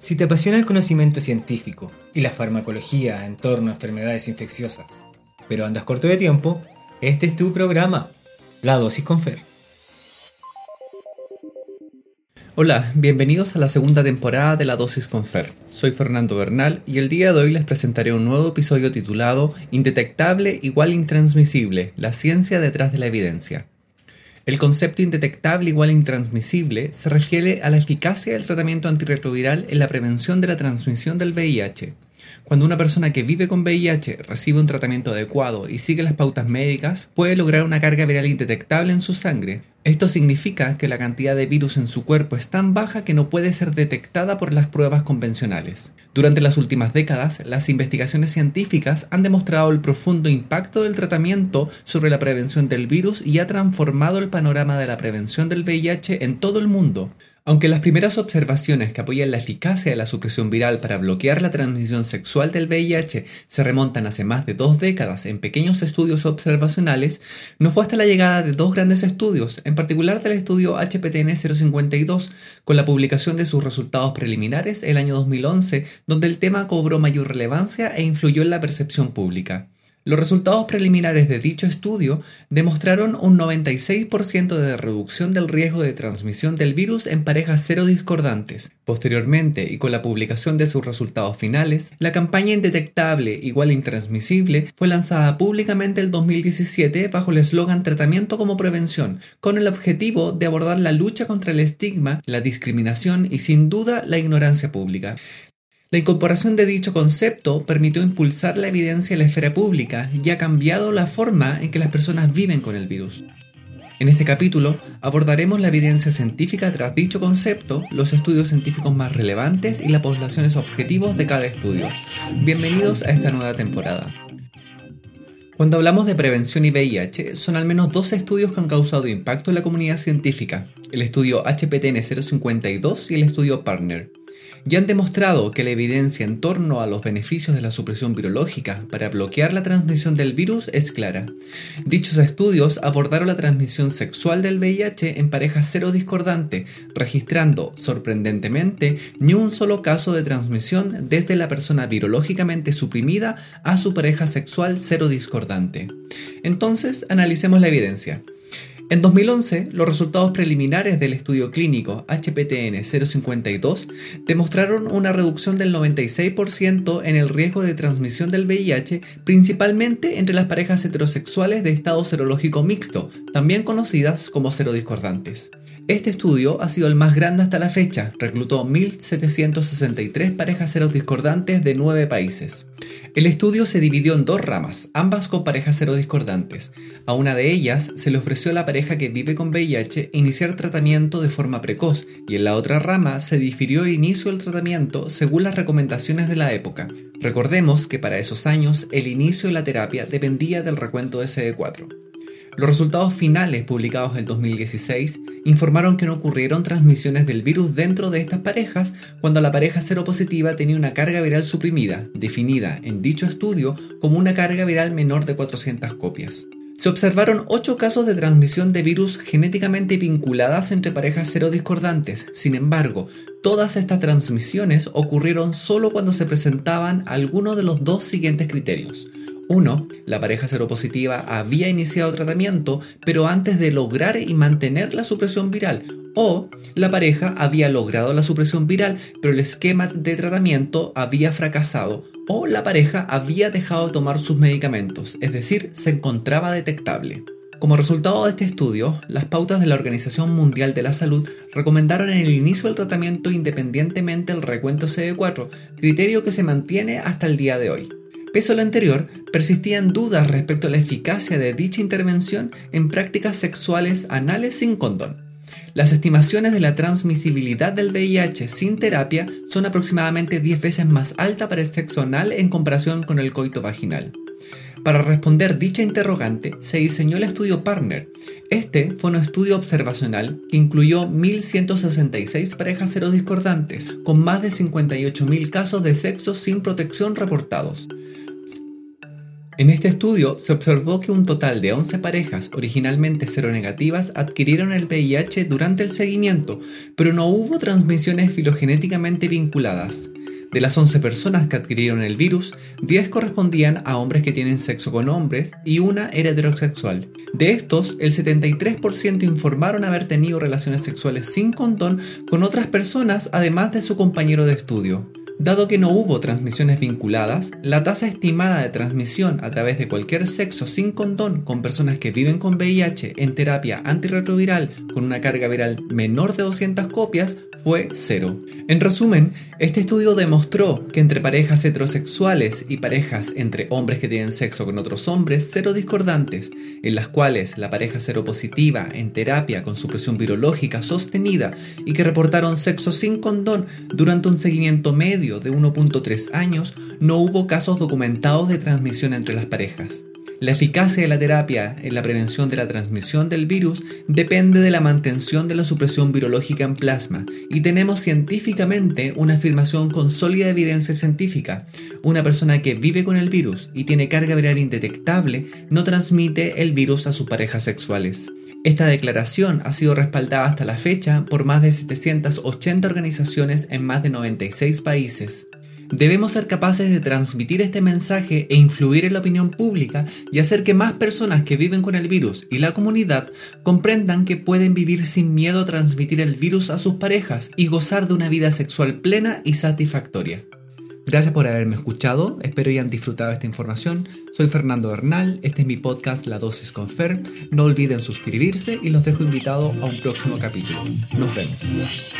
Si te apasiona el conocimiento científico y la farmacología en torno a enfermedades infecciosas, pero andas corto de tiempo, este es tu programa, La Dosis con Fer. Hola, bienvenidos a la segunda temporada de La Dosis con Fer. Soy Fernando Bernal y el día de hoy les presentaré un nuevo episodio titulado Indetectable igual intransmisible, la ciencia detrás de la evidencia. El concepto indetectable igual intransmisible se refiere a la eficacia del tratamiento antirretroviral en la prevención de la transmisión del VIH. Cuando una persona que vive con VIH recibe un tratamiento adecuado y sigue las pautas médicas, puede lograr una carga viral indetectable en su sangre, esto significa que la cantidad de virus en su cuerpo es tan baja que no puede ser detectada por las pruebas convencionales. Durante las últimas décadas, las investigaciones científicas han demostrado el profundo impacto del tratamiento sobre la prevención del virus y ha transformado el panorama de la prevención del VIH en todo el mundo. Aunque las primeras observaciones que apoyan la eficacia de la supresión viral para bloquear la transmisión sexual del VIH se remontan hace más de dos décadas en pequeños estudios observacionales, no fue hasta la llegada de dos grandes estudios, en particular del estudio HPTN 052, con la publicación de sus resultados preliminares el año 2011, donde el tema cobró mayor relevancia e influyó en la percepción pública. Los resultados preliminares de dicho estudio demostraron un 96% de reducción del riesgo de transmisión del virus en parejas cero discordantes. Posteriormente, y con la publicación de sus resultados finales, la campaña Indetectable igual intransmisible fue lanzada públicamente el 2017 bajo el eslogan Tratamiento como prevención, con el objetivo de abordar la lucha contra el estigma, la discriminación y sin duda la ignorancia pública. La incorporación de dicho concepto permitió impulsar la evidencia en la esfera pública y ha cambiado la forma en que las personas viven con el virus. En este capítulo abordaremos la evidencia científica tras dicho concepto, los estudios científicos más relevantes y las poblaciones objetivos de cada estudio. Bienvenidos a esta nueva temporada. Cuando hablamos de prevención y VIH, son al menos dos estudios que han causado impacto en la comunidad científica, el estudio HPTN 052 y el estudio Partner ya han demostrado que la evidencia en torno a los beneficios de la supresión virológica para bloquear la transmisión del virus es clara. Dichos estudios abordaron la transmisión sexual del VIH en parejas cero discordante, registrando, sorprendentemente, ni un solo caso de transmisión desde la persona virológicamente suprimida a su pareja sexual cero discordante. Entonces, analicemos la evidencia. En 2011, los resultados preliminares del estudio clínico HPTN 052 demostraron una reducción del 96% en el riesgo de transmisión del VIH, principalmente entre las parejas heterosexuales de estado serológico mixto, también conocidas como serodiscordantes. Este estudio ha sido el más grande hasta la fecha, reclutó 1.763 parejas serodiscordantes de 9 países. El estudio se dividió en dos ramas, ambas con parejas serodiscordantes. A una de ellas se le ofreció a la pareja que vive con VIH iniciar tratamiento de forma precoz y en la otra rama se difirió el inicio del tratamiento según las recomendaciones de la época. Recordemos que para esos años el inicio de la terapia dependía del recuento de CD4. Los resultados finales publicados en 2016 informaron que no ocurrieron transmisiones del virus dentro de estas parejas cuando la pareja seropositiva tenía una carga viral suprimida, definida en dicho estudio como una carga viral menor de 400 copias. Se observaron 8 casos de transmisión de virus genéticamente vinculadas entre parejas serodiscordantes. Sin embargo, todas estas transmisiones ocurrieron solo cuando se presentaban algunos de los dos siguientes criterios. 1. La pareja seropositiva había iniciado tratamiento, pero antes de lograr y mantener la supresión viral. O la pareja había logrado la supresión viral, pero el esquema de tratamiento había fracasado. O la pareja había dejado de tomar sus medicamentos, es decir, se encontraba detectable. Como resultado de este estudio, las pautas de la Organización Mundial de la Salud recomendaron el inicio del tratamiento independientemente del recuento CD4, criterio que se mantiene hasta el día de hoy. Pese a lo anterior, persistían dudas respecto a la eficacia de dicha intervención en prácticas sexuales anales sin condón. Las estimaciones de la transmisibilidad del VIH sin terapia son aproximadamente 10 veces más alta para el sexo anal en comparación con el coito vaginal. Para responder dicha interrogante, se diseñó el estudio Partner. Este fue un estudio observacional que incluyó 1.166 parejas serodiscordantes, con más de 58.000 casos de sexo sin protección reportados. En este estudio se observó que un total de 11 parejas originalmente seronegativas adquirieron el VIH durante el seguimiento, pero no hubo transmisiones filogenéticamente vinculadas. De las 11 personas que adquirieron el virus, 10 correspondían a hombres que tienen sexo con hombres y una era heterosexual. De estos, el 73% informaron haber tenido relaciones sexuales sin condón con otras personas además de su compañero de estudio. Dado que no hubo transmisiones vinculadas, la tasa estimada de transmisión a través de cualquier sexo sin condón con personas que viven con VIH en terapia antirretroviral con una carga viral menor de 200 copias fue cero. En resumen, este estudio demostró que entre parejas heterosexuales y parejas entre hombres que tienen sexo con otros hombres cero discordantes, en las cuales la pareja seropositiva en terapia con supresión virológica sostenida y que reportaron sexo sin condón durante un seguimiento medio de 1.3 años, no hubo casos documentados de transmisión entre las parejas. La eficacia de la terapia en la prevención de la transmisión del virus depende de la mantención de la supresión virológica en plasma y tenemos científicamente una afirmación con sólida evidencia científica. Una persona que vive con el virus y tiene carga viral indetectable no transmite el virus a sus parejas sexuales. Esta declaración ha sido respaldada hasta la fecha por más de 780 organizaciones en más de 96 países. Debemos ser capaces de transmitir este mensaje e influir en la opinión pública y hacer que más personas que viven con el virus y la comunidad comprendan que pueden vivir sin miedo a transmitir el virus a sus parejas y gozar de una vida sexual plena y satisfactoria. Gracias por haberme escuchado, espero hayan disfrutado esta información. Soy Fernando Bernal, este es mi podcast La Dosis con Fer. No olviden suscribirse y los dejo invitados a un próximo capítulo. Nos vemos.